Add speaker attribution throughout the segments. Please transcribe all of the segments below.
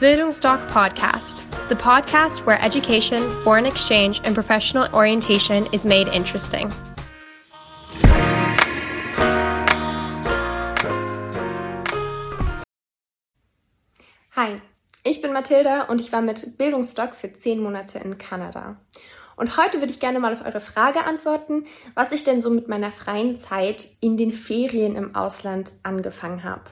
Speaker 1: Bildungsdoc Podcast, the podcast where education, foreign exchange, and professional orientation is made interesting.
Speaker 2: Hi, ich bin Mathilda und ich war mit Bildungsdoc für zehn Monate in Kanada. Und heute würde ich gerne mal auf eure Frage antworten, was ich denn so mit meiner freien Zeit in den Ferien im Ausland angefangen habe.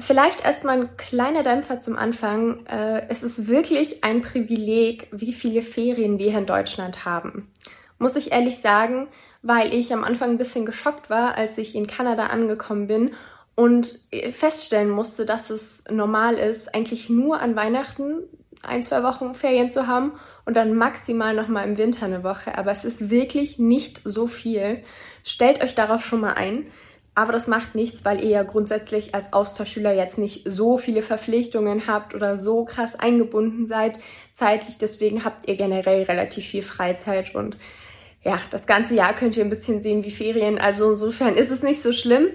Speaker 2: Vielleicht erstmal ein kleiner Dämpfer zum Anfang. Äh, es ist wirklich ein Privileg, wie viele Ferien wir hier in Deutschland haben. Muss ich ehrlich sagen, weil ich am Anfang ein bisschen geschockt war, als ich in Kanada angekommen bin und feststellen musste, dass es normal ist, eigentlich nur an Weihnachten ein, zwei Wochen Ferien zu haben und dann maximal nochmal im Winter eine Woche. Aber es ist wirklich nicht so viel. Stellt euch darauf schon mal ein. Aber das macht nichts, weil ihr ja grundsätzlich als Austauschschüler jetzt nicht so viele Verpflichtungen habt oder so krass eingebunden seid zeitlich. Deswegen habt ihr generell relativ viel Freizeit und ja, das ganze Jahr könnt ihr ein bisschen sehen wie Ferien. Also insofern ist es nicht so schlimm.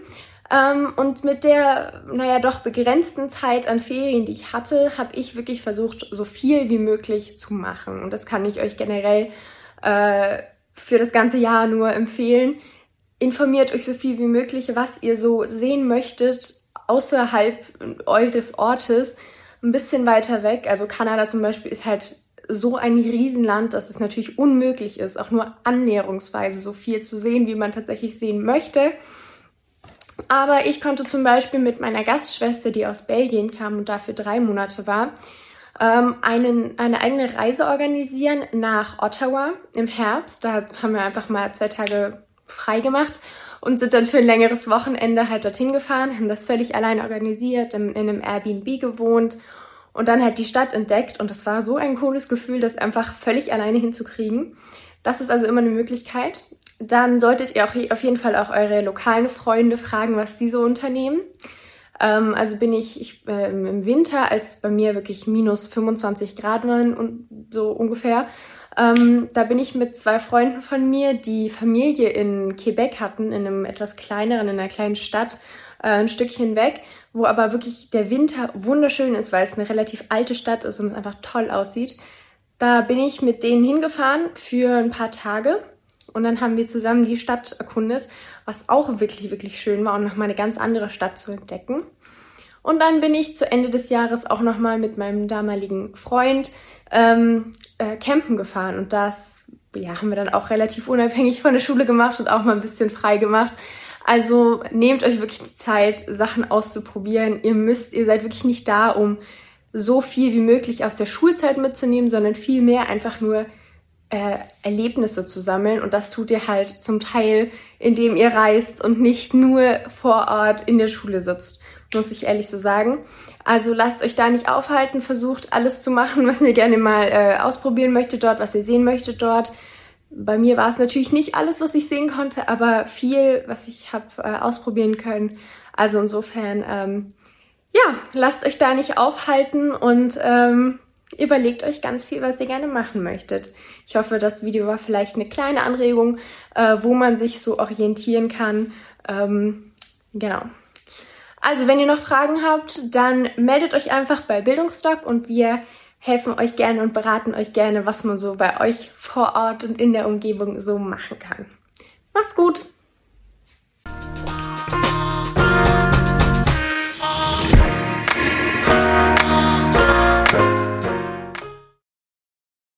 Speaker 2: Ähm, und mit der, naja, doch begrenzten Zeit an Ferien, die ich hatte, habe ich wirklich versucht, so viel wie möglich zu machen. Und das kann ich euch generell äh, für das ganze Jahr nur empfehlen informiert euch so viel wie möglich, was ihr so sehen möchtet außerhalb eures Ortes, ein bisschen weiter weg. Also Kanada zum Beispiel ist halt so ein Riesenland, dass es natürlich unmöglich ist, auch nur annäherungsweise so viel zu sehen, wie man tatsächlich sehen möchte. Aber ich konnte zum Beispiel mit meiner Gastschwester, die aus Belgien kam und dafür drei Monate war, ähm, einen, eine eigene Reise organisieren nach Ottawa im Herbst. Da haben wir einfach mal zwei Tage frei gemacht und sind dann für ein längeres Wochenende halt dorthin gefahren, haben das völlig allein organisiert, in, in einem Airbnb gewohnt und dann halt die Stadt entdeckt und das war so ein cooles Gefühl, das einfach völlig alleine hinzukriegen. Das ist also immer eine Möglichkeit. Dann solltet ihr auch auf jeden Fall auch eure lokalen Freunde fragen, was die so unternehmen. Ähm, also bin ich, ich äh, im Winter, als bei mir wirklich minus 25 Grad waren und so ungefähr, ähm, da bin ich mit zwei Freunden von mir, die Familie in Quebec hatten, in einem etwas kleineren, in einer kleinen Stadt, äh, ein Stückchen weg, wo aber wirklich der Winter wunderschön ist, weil es eine relativ alte Stadt ist und es einfach toll aussieht. Da bin ich mit denen hingefahren für ein paar Tage und dann haben wir zusammen die Stadt erkundet, was auch wirklich, wirklich schön war und nochmal eine ganz andere Stadt zu entdecken. Und dann bin ich zu Ende des Jahres auch nochmal mit meinem damaligen Freund ähm, äh, campen gefahren und das ja, haben wir dann auch relativ unabhängig von der Schule gemacht und auch mal ein bisschen frei gemacht. Also nehmt euch wirklich die Zeit, Sachen auszuprobieren. Ihr müsst, ihr seid wirklich nicht da, um so viel wie möglich aus der Schulzeit mitzunehmen, sondern vielmehr einfach nur äh, Erlebnisse zu sammeln. Und das tut ihr halt zum Teil, indem ihr reist und nicht nur vor Ort in der Schule sitzt, muss ich ehrlich so sagen. Also lasst euch da nicht aufhalten, versucht alles zu machen, was ihr gerne mal äh, ausprobieren möchtet dort, was ihr sehen möchtet dort. Bei mir war es natürlich nicht alles, was ich sehen konnte, aber viel, was ich habe äh, ausprobieren können. Also insofern, ähm, ja, lasst euch da nicht aufhalten und ähm, überlegt euch ganz viel, was ihr gerne machen möchtet. Ich hoffe, das Video war vielleicht eine kleine Anregung, äh, wo man sich so orientieren kann. Ähm, genau. Also, wenn ihr noch Fragen habt, dann meldet euch einfach bei Bildungsdoc und wir helfen euch gerne und beraten euch gerne, was man so bei euch vor Ort und in der Umgebung so machen kann. Macht's gut!